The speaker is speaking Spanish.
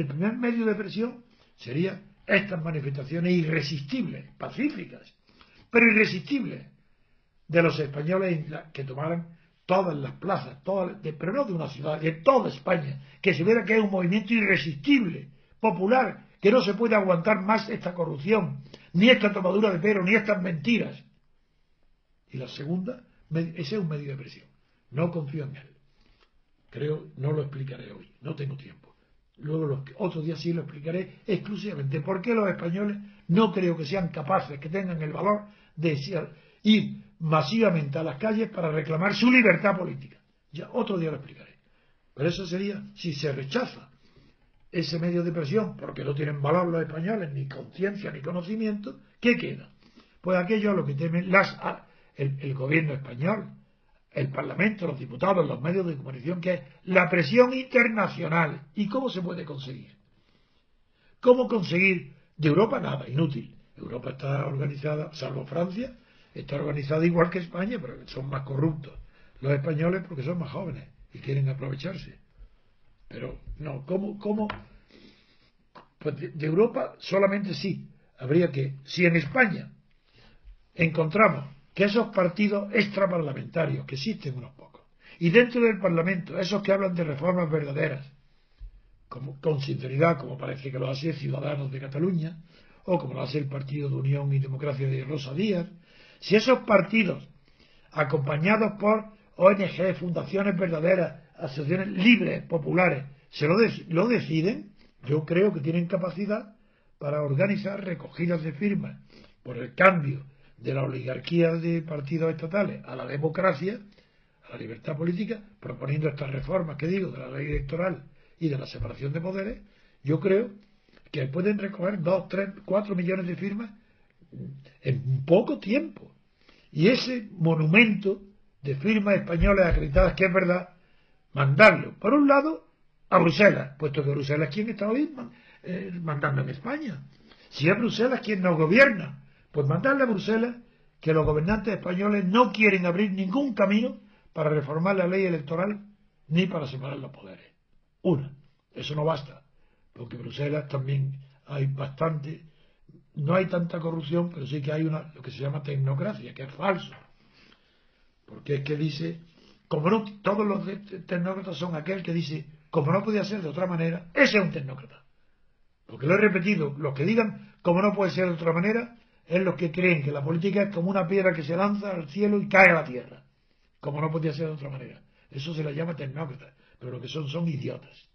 el primer medio de presión sería estas manifestaciones irresistibles, pacíficas, pero irresistibles, de los españoles que tomaran todas las plazas, todas, de, pero no de una ciudad, de toda España, que se viera que es un movimiento irresistible, popular, que no se puede aguantar más esta corrupción, ni esta tomadura de pelo, ni estas mentiras. Y la segunda, ese es un medio de presión. No confío en él. Creo, no lo explicaré hoy, no tengo tiempo. Luego los otros días sí lo explicaré exclusivamente por qué los españoles no creo que sean capaces, que tengan el valor de ir masivamente a las calles para reclamar su libertad política. Ya otro día lo explicaré. Pero eso sería si se rechaza ese medio de presión, porque no tienen valor los españoles, ni conciencia, ni conocimiento, ¿qué queda? Pues aquello a lo que temen las, el, gobierno español, el Parlamento, los diputados, los medios de comunicación, que es la presión internacional. ¿Y cómo se puede conseguir? ¿Cómo conseguir? De Europa nada, inútil. Europa está organizada, salvo Francia, está organizada igual que España, pero son más corruptos los españoles porque son más jóvenes y quieren aprovecharse. Pero no, ¿cómo? cómo? Pues de, Europa solamente sí. Habría que, si en España encontramos que esos partidos extraparlamentarios, que existen unos pocos, y dentro del Parlamento, esos que hablan de reformas verdaderas, como, con sinceridad, como parece que lo hace Ciudadanos de Cataluña, o como lo hace el Partido de Unión y Democracia de Rosa Díaz, si esos partidos, acompañados por ONG, fundaciones verdaderas, asociaciones libres, populares, se lo, lo deciden, yo creo que tienen capacidad para organizar recogidas de firmas por el cambio de la oligarquía de partidos estatales a la democracia, a la libertad política, proponiendo estas reformas que digo de la ley electoral y de la separación de poderes, yo creo que pueden recoger dos, tres, cuatro millones de firmas en poco tiempo. Y ese monumento de firmas españolas acreditadas que es verdad, mandarlo, por un lado, a Bruselas, puesto que Bruselas es quien está hoy eh, mandando en España. Si es Bruselas quien nos gobierna, pues mandarle a Bruselas que los gobernantes españoles no quieren abrir ningún camino para reformar la ley electoral ni para separar los poderes. Una, eso no basta, porque Bruselas también hay bastante, no hay tanta corrupción, pero sí que hay una, lo que se llama tecnocracia, que es falso. Porque es que dice, como no, todos los tecnócratas son aquel que dice, como no podía ser de otra manera, ese es un tecnócrata. Porque lo he repetido, los que digan, como no puede ser de otra manera, es los que creen que la política es como una piedra que se lanza al cielo y cae a la tierra. Como no podía ser de otra manera. Eso se le llama tecnócrata, pero lo que son son idiotas.